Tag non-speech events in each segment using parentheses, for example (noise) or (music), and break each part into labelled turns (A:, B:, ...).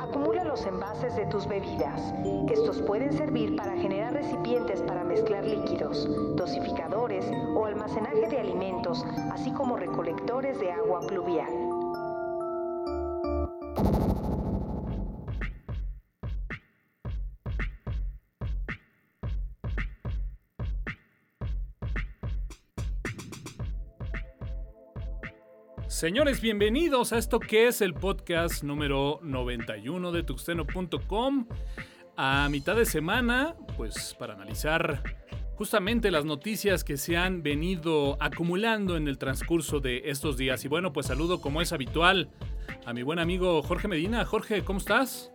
A: Acumula los envases de tus bebidas. Estos pueden servir para generar recipientes para mezclar líquidos, dosificadores o almacenaje de alimentos, así como recolectores de agua pluvial.
B: Señores, bienvenidos a esto que es el podcast número 91 de tuxteno.com. A mitad de semana, pues para analizar justamente las noticias que se han venido acumulando en el transcurso de estos días. Y bueno, pues saludo como es habitual a mi buen amigo Jorge Medina. Jorge, ¿cómo estás?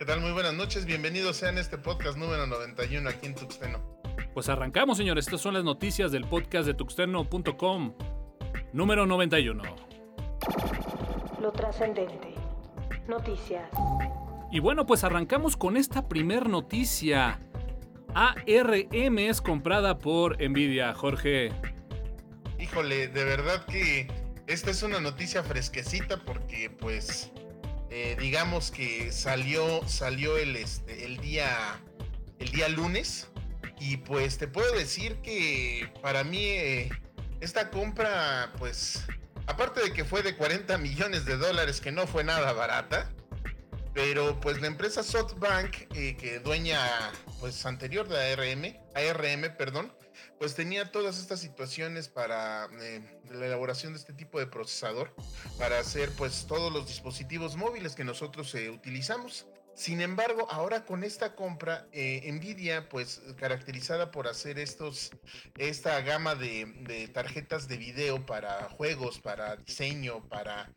C: ¿Qué tal? Muy buenas noches. Bienvenidos sean este podcast número 91 aquí en Tuxteno.
B: Pues arrancamos, señores. Estas son las noticias del podcast de tuxteno.com número 91.
A: Lo trascendente. Noticias.
B: Y bueno, pues arrancamos con esta primer noticia. ARM es comprada por Nvidia, Jorge.
C: Híjole, de verdad que esta es una noticia fresquecita porque pues eh, digamos que salió salió el este el día el día lunes y pues te puedo decir que para mí eh, esta compra, pues, aparte de que fue de 40 millones de dólares, que no fue nada barata, pero pues la empresa SoftBank, eh, que dueña, pues, anterior de ARM, ARM, perdón, pues tenía todas estas situaciones para eh, la elaboración de este tipo de procesador, para hacer pues todos los dispositivos móviles que nosotros eh, utilizamos. Sin embargo, ahora con esta compra, eh, Nvidia, pues caracterizada por hacer estos, esta gama de, tarjetas de video para juegos, para diseño, para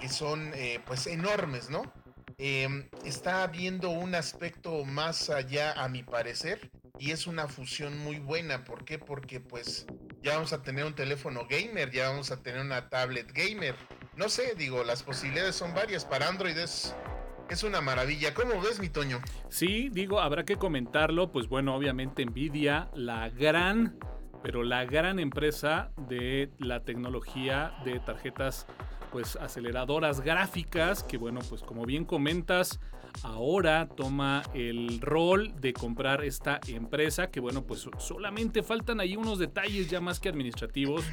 C: que son eh, pues enormes, ¿no? Em, está viendo un aspecto más allá, a mi parecer, y es una fusión muy buena. ¿Por qué? Porque pues ya vamos a tener un teléfono gamer, ya vamos a tener una tablet gamer. No sé, digo, las posibilidades son varias. Para Android es es una maravilla. ¿Cómo ves, mi Toño?
B: Sí, digo, habrá que comentarlo. Pues bueno, obviamente Nvidia, la gran, pero la gran empresa de la tecnología de tarjetas, pues aceleradoras gráficas, que bueno, pues como bien comentas, ahora toma el rol de comprar esta empresa, que bueno, pues solamente faltan ahí unos detalles ya más que administrativos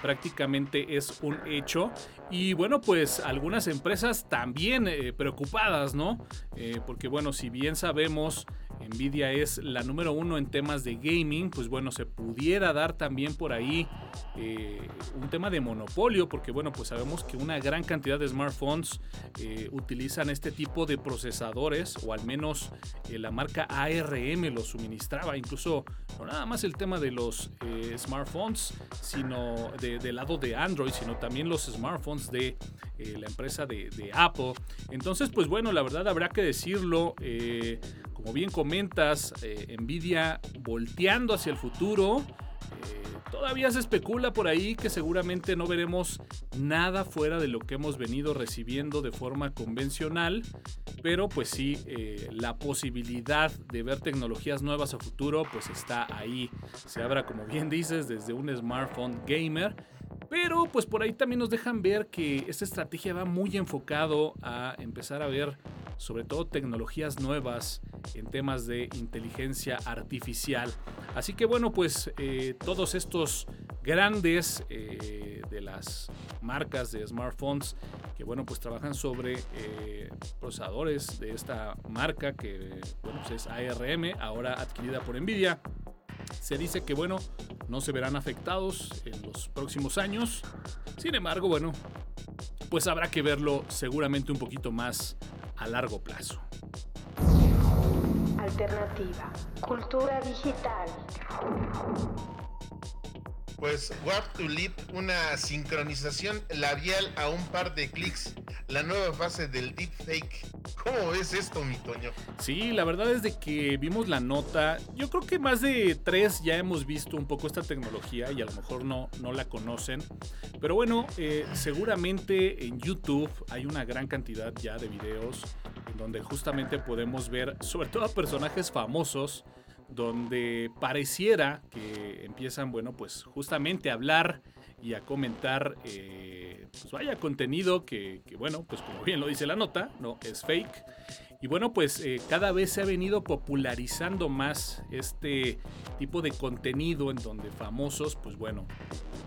B: prácticamente es un hecho. Y bueno, pues algunas empresas también eh, preocupadas, ¿no? Eh, porque bueno, si bien sabemos Nvidia es la número uno en temas de gaming, pues bueno, se pudiera dar también por ahí eh, un tema de monopolio, porque bueno, pues sabemos que una gran cantidad de smartphones eh, utilizan este tipo de procesadores, o al menos eh, la marca ARM lo suministraba, incluso no nada más el tema de los smartphones, sino del lado de Android, sino también los smartphones de la empresa de, de, Apple. Entonces, pues bueno, la verdad habrá que decirlo como bien eh, Nvidia volteando hacia el futuro. Eh, todavía se especula por ahí que seguramente no veremos nada fuera de lo que hemos venido recibiendo de forma convencional, pero pues sí, eh, la posibilidad de ver tecnologías nuevas a futuro pues está ahí. Se abra, como bien dices, desde un smartphone gamer pero pues por ahí también nos dejan ver que esta estrategia va muy enfocado a empezar a ver sobre todo tecnologías nuevas en temas de inteligencia artificial. Así que bueno, pues eh, todos estos grandes eh, de las marcas de smartphones que bueno pues trabajan sobre eh, procesadores de esta marca que bueno pues es ARM ahora adquirida por Nvidia se dice que, bueno, no se verán afectados en los próximos años. Sin embargo, bueno, pues habrá que verlo seguramente un poquito más a largo plazo.
A: Alternativa. Cultura digital.
C: Pues Warp to Leap, una sincronización labial a un par de clics, la nueva fase del deepfake. ¿Cómo ves esto, mi Toño?
B: Sí, la verdad es de que vimos la nota. Yo creo que más de tres ya hemos visto un poco esta tecnología y a lo mejor no, no la conocen. Pero bueno, eh, seguramente en YouTube hay una gran cantidad ya de videos donde justamente podemos ver sobre todo a personajes famosos donde pareciera que empiezan, bueno, pues justamente a hablar y a comentar eh, pues vaya contenido que, bueno, pues como bien lo dice la nota, no es fake. Y bueno, pues eh, cada vez se ha venido popularizando más este tipo de contenido en donde famosos, pues bueno,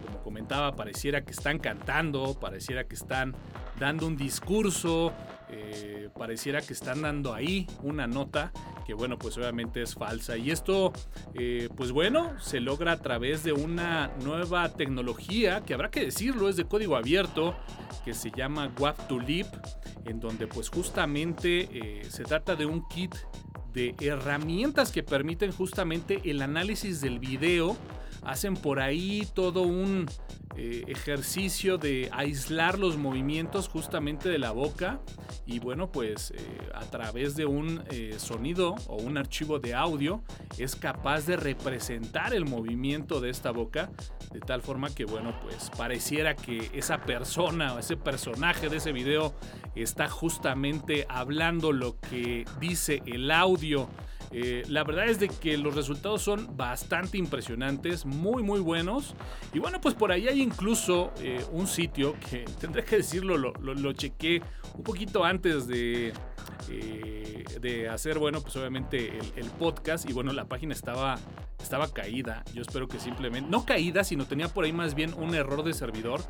B: como comentaba, pareciera que están cantando, pareciera que están dando un discurso, eh, pareciera que están dando ahí una nota que bueno pues obviamente es falsa. Y esto eh, pues bueno se logra a través de una nueva tecnología que habrá que decirlo es de código abierto que se llama WAP to Live en donde pues justamente eh, se trata de un kit de herramientas que permiten justamente el análisis del video. Hacen por ahí todo un eh, ejercicio de aislar los movimientos justamente de la boca y bueno pues eh, a través de un eh, sonido o un archivo de audio es capaz de representar el movimiento de esta boca de tal forma que bueno pues pareciera que esa persona o ese personaje de ese video está justamente hablando lo que dice el audio eh, la verdad es de que los resultados son bastante impresionantes, muy muy buenos. Y bueno, pues por ahí hay incluso eh, un sitio que (laughs) tendré que decirlo, lo, lo, chequé un poquito antes de, eh, de hacer, bueno, pues obviamente el, podcast. Y bueno, la página estaba, estaba caída. Yo espero que simplemente, no caída, sino tenía por ahí más bien un error de servidor.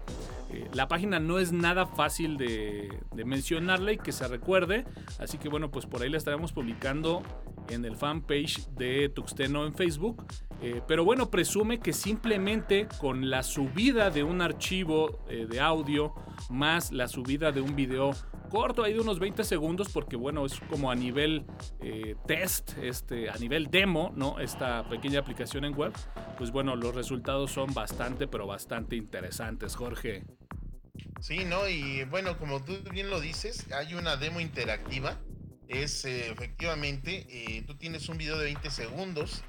B: Eh, la página no es nada fácil de, mencionarla y que se recuerde. Así que bueno, pues por ahí la estaremos publicando en el fanpage de Tuxteno en Facebook. Eh, pero bueno, presume que simplemente con la subida de un archivo de audio más la subida de un video corto ahí de unos 20 segundos porque bueno es como a nivel test este a nivel demo no esta pequeña aplicación en web pues bueno los resultados son bastante pero bastante interesantes Jorge
C: Sí, ¿no? Y bueno, como tú bien lo dices, hay una demo interactiva. Es eh, efectivamente, eh, tú tienes un video de 20 segundos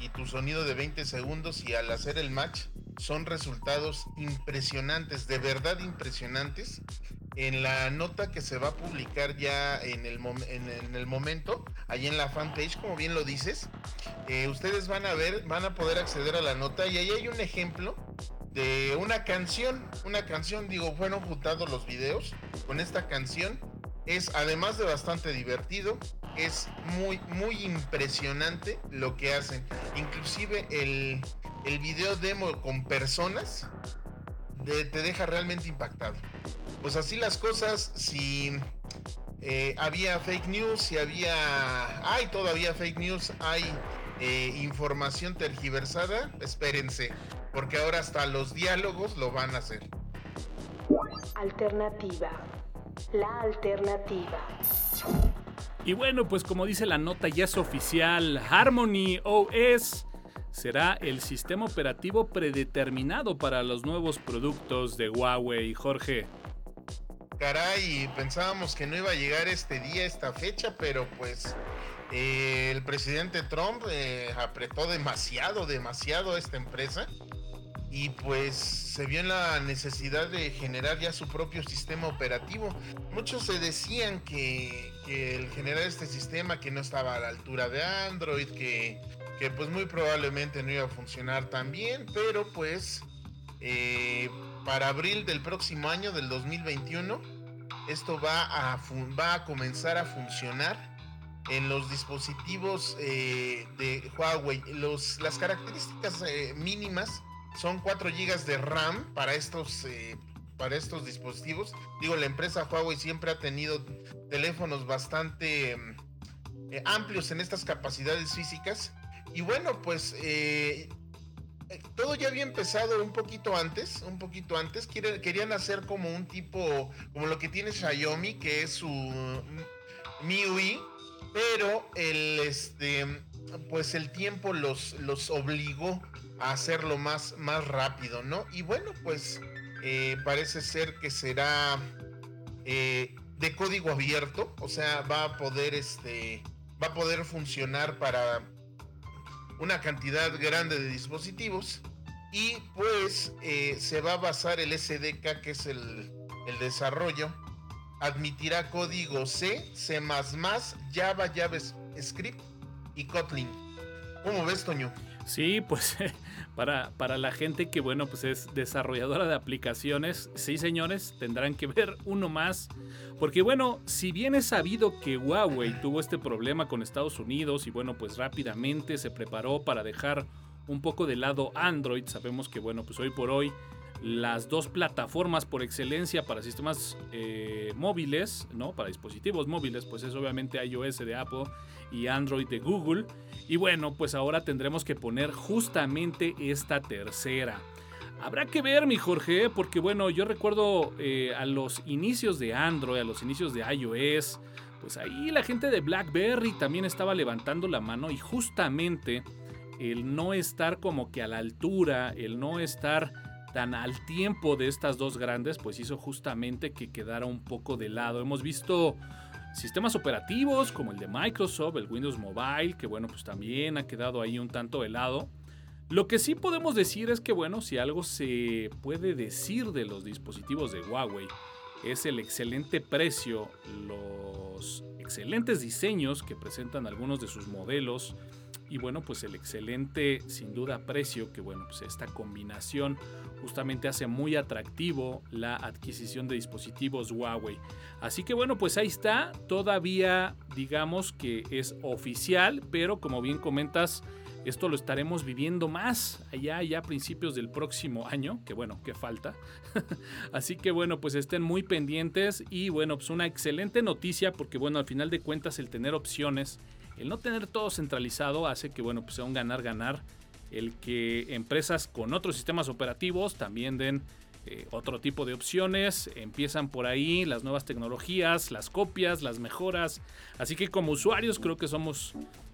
C: y tu sonido de 20 segundos y al hacer el match son resultados impresionantes, de verdad impresionantes. En la nota que se va a publicar ya en el, en, el momento, ahí en la fanpage, como bien lo dices, eh, ustedes van a ver, van a poder acceder a la nota y ahí hay un ejemplo de una canción, una canción, digo, fueron juntados los videos con esta canción. Es además de bastante divertido, es muy, muy impresionante lo que hacen. Inclusive el, el video demo con personas te deja realmente impactado. Pues así las cosas, si eh, había fake news, si había, hay todavía fake news, hay eh, información tergiversada, espérense porque ahora hasta los diálogos lo van a hacer.
A: Alternativa. La alternativa.
B: Y bueno, pues como dice la nota ya es oficial, Harmony OS será el sistema operativo predeterminado para los nuevos productos de Huawei. Jorge.
C: Caray, pensábamos que no iba a llegar este día, esta fecha, pero pues eh, el presidente Trump eh, apretó demasiado, demasiado a esta empresa y pues se vio en la necesidad de generar ya su propio sistema operativo. Muchos se decían que, el generar este sistema que no estaba a la altura de Android, que, pues muy probablemente no iba a funcionar tan bien, pero pues eh, para abril del próximo año, del 2021, esto va a, va a comenzar a funcionar en los dispositivos eh, de Huawei. Los, las características eh, mínimas son 4 GB de RAM para estos, eh, para estos dispositivos. Digo, la empresa Huawei siempre ha tenido teléfonos bastante amplios en estas capacidades físicas. Y bueno, pues todo ya había empezado un poquito antes, un poquito antes. querían hacer como un tipo, como lo que tiene Xiaomi, que es su MIUI, pero el, este, pues el tiempo los, los obligó hacerlo más, más rápido, ¿no? Y bueno, pues eh, parece ser que será eh, de código abierto, o sea, va a poder, este, va a poder funcionar para una cantidad grande de dispositivos y pues eh, se va a basar el SDK, que es el, el desarrollo, admitirá código C, C++, Java, JavaScript y Kotlin. ¿Cómo ves, Toño?
B: Sí, pues (laughs) para, para la gente que, bueno, pues es desarrolladora de aplicaciones, sí, señores, tendrán que ver uno más. Porque, bueno, si bien es sabido que Huawei tuvo este problema con Estados Unidos y, bueno, pues rápidamente se preparó para dejar un poco de lado Android, sabemos que, bueno, pues hoy por hoy las dos plataformas por excelencia para sistemas eh, móviles, ¿no? Para dispositivos móviles, pues es obviamente iOS de Apple y Android de Google. Y bueno, pues ahora tendremos que poner justamente esta tercera. Habrá que ver, mi Jorge, porque bueno, yo recuerdo eh, a los inicios de Android, a los inicios de iOS, pues ahí la gente de BlackBerry también estaba levantando la mano y justamente el no estar como que a la altura, el no estar tan al tiempo de estas dos grandes, pues hizo justamente que quedara un poco de lado. Hemos visto sistemas operativos como el de Microsoft, el Windows Mobile, que bueno, pues también ha quedado ahí un tanto de lado. Lo que sí podemos decir es que bueno, si algo se puede decir de los dispositivos de Huawei, es el excelente precio, los excelentes diseños que presentan algunos de sus modelos, y bueno, pues el excelente, sin duda, precio, que bueno, pues esta combinación justamente hace muy atractivo la adquisición de dispositivos Huawei. Así que bueno, pues ahí está, todavía digamos que es oficial, pero como bien comentas, esto lo estaremos viviendo más allá ya a principios del próximo año, que bueno, que falta. (laughs) Así que bueno, pues estén muy pendientes y bueno, pues una excelente noticia porque bueno, al final de cuentas el tener opciones el no tener todo centralizado hace que, bueno, pues sea un ganar-ganar. El que empresas con otros sistemas operativos también den eh, otro tipo de opciones. Empiezan por ahí las nuevas tecnologías, las copias, las mejoras. Así que como usuarios creo que somos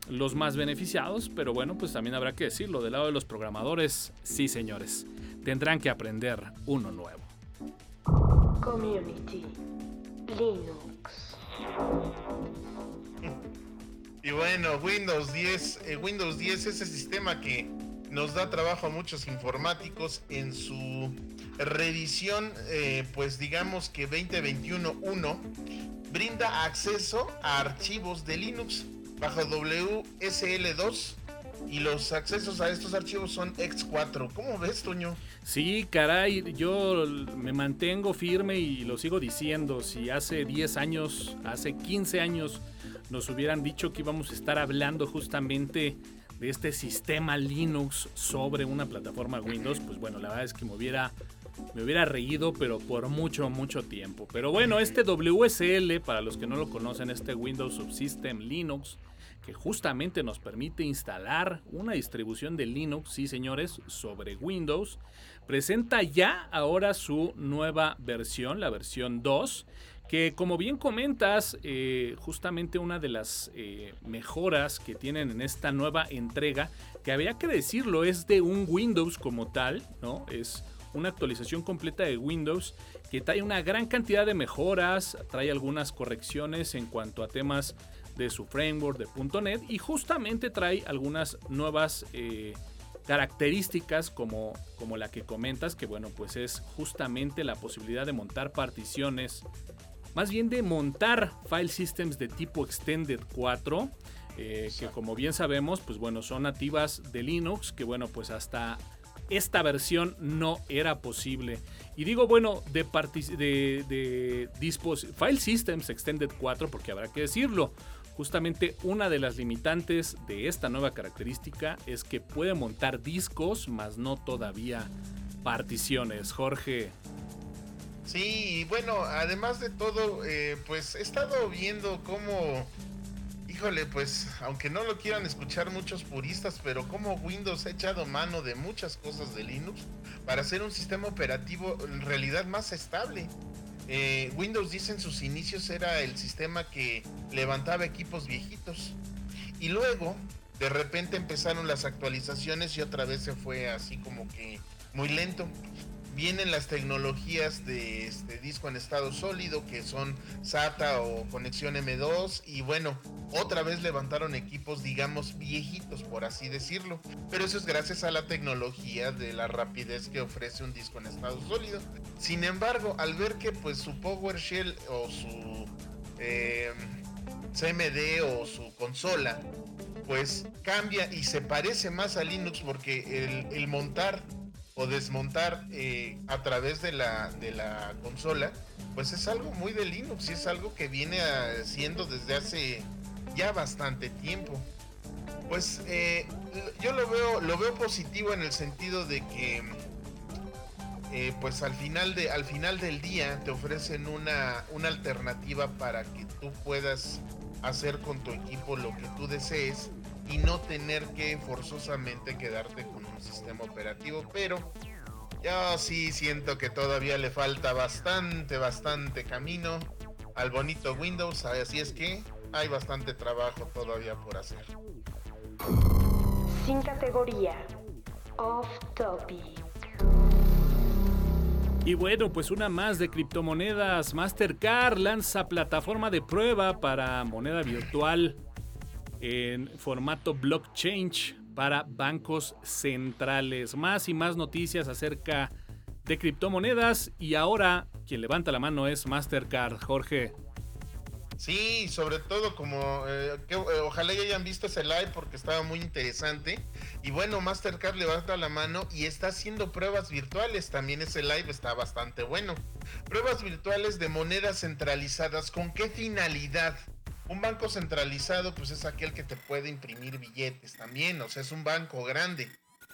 B: los más beneficiados. Pero bueno, pues también habrá que decirlo. Del lado de los programadores, sí señores. Tendrán que aprender uno nuevo.
C: Y bueno, Windows 10, eh, Windows 10 es ese sistema que nos da trabajo a muchos informáticos en su revisión, eh, pues digamos que 2021.1 brinda acceso a archivos de Linux bajo WSL2 y los accesos a estos archivos son X4. ¿Cómo ves, Toño?
B: Sí, caray, yo me mantengo firme y lo sigo diciendo. Si hace 10 años, hace 15 años nos hubieran dicho que íbamos a estar hablando justamente de este sistema Linux sobre una plataforma Windows, pues bueno, la verdad es que me hubiera, me hubiera reído, pero por mucho, mucho tiempo. Pero bueno, este WSL, para los que no lo conocen, este Windows Subsystem Linux, que justamente nos permite instalar una distribución de Linux, sí señores, sobre Windows, presenta ya ahora su nueva versión, la versión 2 que como bien comentas, eh, justamente una de las eh, mejoras que tienen en esta nueva entrega, que había que decirlo, es de un Windows como tal, ¿no? Es una actualización completa de Windows que trae una gran cantidad de mejoras, trae algunas correcciones en cuanto a temas de su framework de .NET y justamente trae algunas nuevas eh, características como, como la que comentas, que bueno, pues es justamente la posibilidad de montar particiones más bien de montar file systems de tipo Extended 4, eh, que como bien sabemos, pues bueno, son nativas de Linux, que bueno, pues hasta esta versión no era posible. Y digo, bueno, de, de, de File Systems Extended 4, porque habrá que decirlo. Justamente una de las limitantes de esta nueva característica es que puede montar discos, más no todavía particiones. Jorge,
C: Sí, bueno, además de todo, eh, pues he estado viendo cómo, híjole, pues aunque no lo quieran escuchar muchos puristas, pero cómo Windows ha echado mano de muchas cosas de Linux para hacer un sistema operativo en realidad más estable. Eh, Windows 10 en sus inicios era el sistema que levantaba equipos viejitos. Y luego, de repente empezaron las actualizaciones y otra vez se fue así como que muy lento vienen las tecnologías de este disco en estado sólido que son SATA o conexión M2 y bueno, otra vez levantaron equipos digamos viejitos por así decirlo, pero eso es gracias a la tecnología de la rapidez que ofrece un disco en estado sólido. Sin embargo, al ver que pues su PowerShell o su eh, CMD o su consola pues cambia y se parece más a Linux porque el, montar o desmontar eh, a través de la, de la consola, pues es algo muy de Linux y es algo que viene haciendo desde hace ya bastante tiempo. Pues eh, yo lo veo, lo veo positivo en el sentido de que eh, pues al final, de, al final del día te ofrecen una, una alternativa para que tú puedas hacer con tu equipo lo que tú desees y no tener que forzosamente quedarte con sistema operativo. Pero yo sí siento que todavía le falta bastante, bastante camino al bonito Windows. Así es que hay bastante trabajo todavía por hacer.
A: Sin categoría. Off topic.
B: Y bueno, pues una más de criptomonedas. Mastercard lanza plataforma de prueba para moneda virtual en formato blockchain para bancos centrales. Más y más noticias acerca de criptomonedas y ahora quien levanta la mano es Mastercard. Jorge.
C: Sí, sobre todo como eh, eh, ojalá ya hayan visto ese live porque estaba muy interesante. Y bueno, Mastercard levanta la mano y está haciendo pruebas virtuales. También ese live está bastante bueno. Pruebas virtuales de monedas centralizadas. ¿Con qué finalidad? Un banco centralizado pues es aquel que te puede imprimir billetes también, o sea, es un banco grande.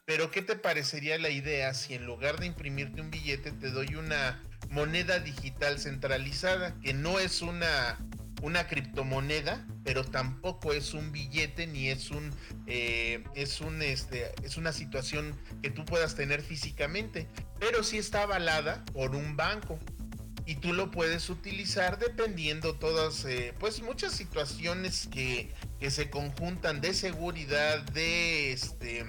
C: Pero ¿qué te parecería la idea si en lugar de imprimirte un billete te doy una moneda digital centralizada, que no es una una criptomoneda, pero tampoco es un billete ni es un eh, es un este es una situación que tú puedas tener físicamente, pero sí está avalada por un banco y tú lo puedes utilizar dependiendo todas eh, pues muchas situaciones que, que se conjuntan de seguridad de este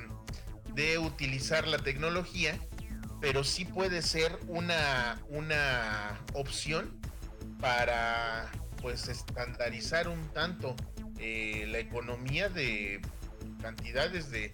C: de utilizar la tecnología pero sí puede ser una una opción para pues estandarizar un tanto eh, la economía de cantidades de,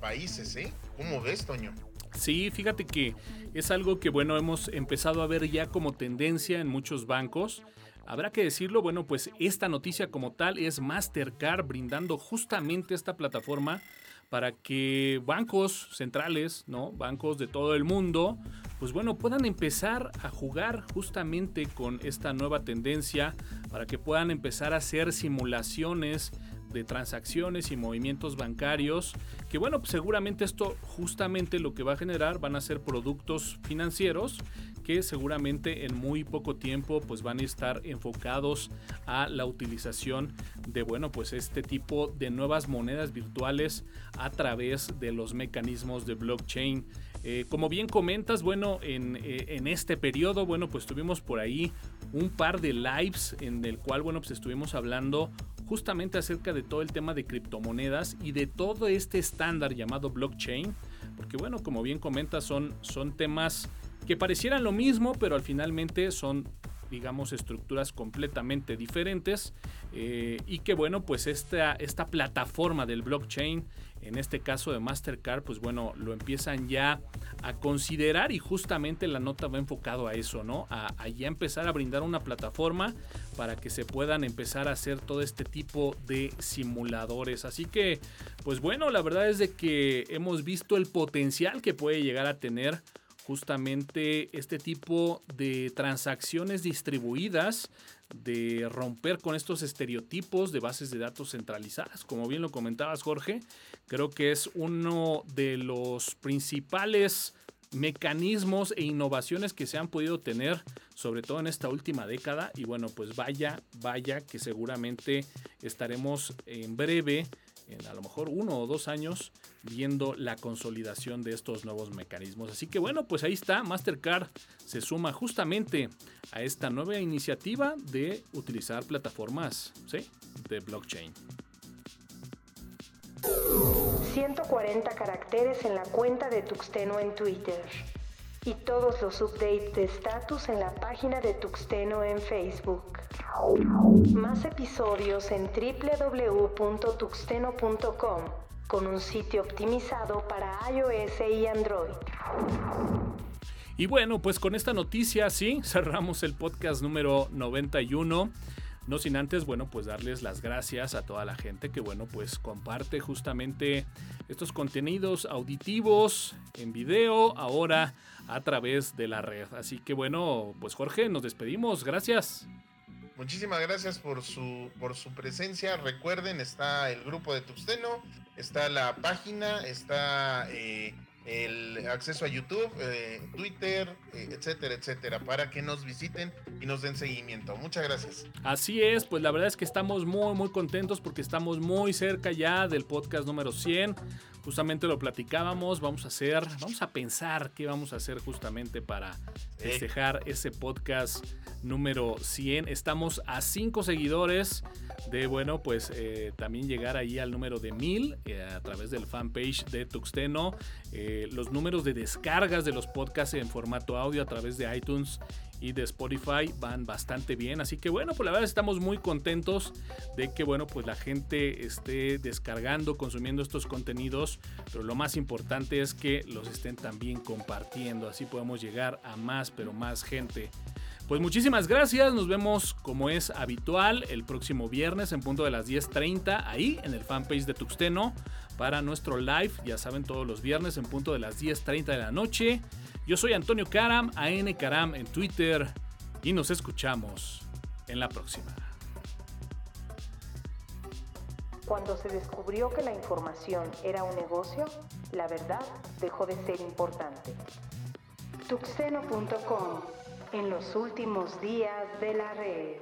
C: países, ¿eh? ¿Cómo ves, Toño?
B: Sí, fíjate que es algo que, bueno, hemos empezado a ver ya como tendencia en muchos bancos. Habrá que decirlo, bueno, pues esta noticia como tal es Mastercard brindando justamente esta plataforma para que bancos centrales, ¿no? Bancos de todo el mundo, pues bueno, puedan empezar a jugar justamente con esta nueva tendencia, para que puedan empezar a hacer simulaciones de transacciones y movimientos bancarios, que bueno, pues seguramente esto justamente lo que va a generar van a ser productos financieros que seguramente en muy poco tiempo pues van a estar enfocados a la utilización de bueno pues este tipo de nuevas monedas virtuales a través de los mecanismos de blockchain. Eh, como bien comentas, bueno, en, eh, en, este periodo, bueno, pues tuvimos por ahí un par de lives en el cual, bueno, pues estuvimos hablando justamente acerca de todo el tema de criptomonedas y de todo este estándar llamado blockchain, porque bueno, como bien comentas, son, son temas que parecieran lo mismo, pero al finalmente son digamos estructuras completamente diferentes eh, y que bueno pues esta, esta plataforma del blockchain en este caso de Mastercard pues bueno lo empiezan ya a considerar y justamente la nota va enfocado a eso no a, a ya empezar a brindar una plataforma para que se puedan empezar a hacer todo este tipo de simuladores. Así que pues bueno la verdad es de que hemos visto el potencial que puede llegar a tener justamente este tipo de transacciones distribuidas, de romper con estos estereotipos de bases de datos centralizadas. Como bien lo comentabas, Jorge, creo que es uno de los principales mecanismos e innovaciones que se han podido tener, sobre todo en esta última década. Y bueno, pues vaya, vaya que seguramente estaremos en breve en a lo mejor uno o dos años viendo la consolidación de estos nuevos mecanismos. Así que bueno, pues ahí está, Mastercard se suma justamente a esta nueva iniciativa de utilizar plataformas de blockchain.
A: 140 caracteres en la cuenta de Tuxteno en Twitter y todos los updates de estatus en la página de Tuxteno en Facebook. Más episodios en www.tuxteno.com con un sitio optimizado para iOS y Android.
B: Y bueno, pues con esta noticia, sí, (laughs) cerramos el podcast número 91 No sin antes, bueno, pues darles las gracias a toda la gente que, bueno, pues comparte justamente estos contenidos auditivos en video ahora a través de la red. Así que, bueno, pues Jorge, nos despedimos. Gracias.
C: Muchísimas gracias por su, por su presencia. Recuerden, está el grupo de Tuxteno, está la página, está eh, el acceso a YouTube, eh, Twitter, eh, etcétera, etcétera, para que nos visiten y nos den seguimiento. Muchas gracias.
B: Así es, pues la verdad es que estamos muy, muy contentos porque estamos muy cerca ya del podcast número 100. Justamente lo platicábamos, vamos a hacer, vamos a pensar qué vamos a hacer justamente para festejar ese podcast número 100. Estamos a 5 seguidores de, bueno, pues eh, también llegar ahí al número de 1000 eh, a través del fanpage de Tuxteno. Eh, los números de descargas de los podcasts en formato audio a través de iTunes y de Spotify van bastante bien. Así que bueno, pues la verdad estamos muy contentos de que bueno, pues la gente esté descargando, consumiendo estos contenidos, pero lo más importante es que los estén también compartiendo. Así podemos llegar a más, pero más gente. Pues muchísimas gracias, nos vemos como es habitual el próximo viernes en punto de las 10.30 ahí en el fanpage de Tuxteno para nuestro live, ya saben todos los viernes en punto de las 10.30 de la noche. Yo soy Antonio Karam, AN Karam en Twitter y nos escuchamos en la próxima.
A: Cuando se descubrió que la información era un negocio, la verdad dejó de ser importante. Tuxeno.com en los últimos días de la red.